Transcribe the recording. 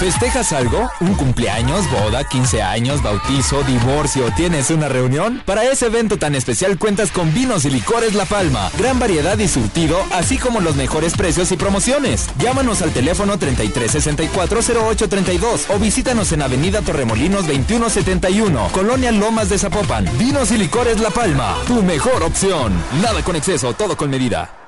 ¿Festejas algo? ¿Un cumpleaños, boda, 15 años, bautizo, divorcio? ¿Tienes una reunión? Para ese evento tan especial cuentas con vinos y licores La Palma. Gran variedad y surtido, así como los mejores precios y promociones. Llámanos al teléfono 33640832 o visítanos en Avenida Torremolinos 2171, Colonia Lomas de Zapopan. Vinos y licores La Palma, tu mejor opción. Nada con exceso, todo con medida.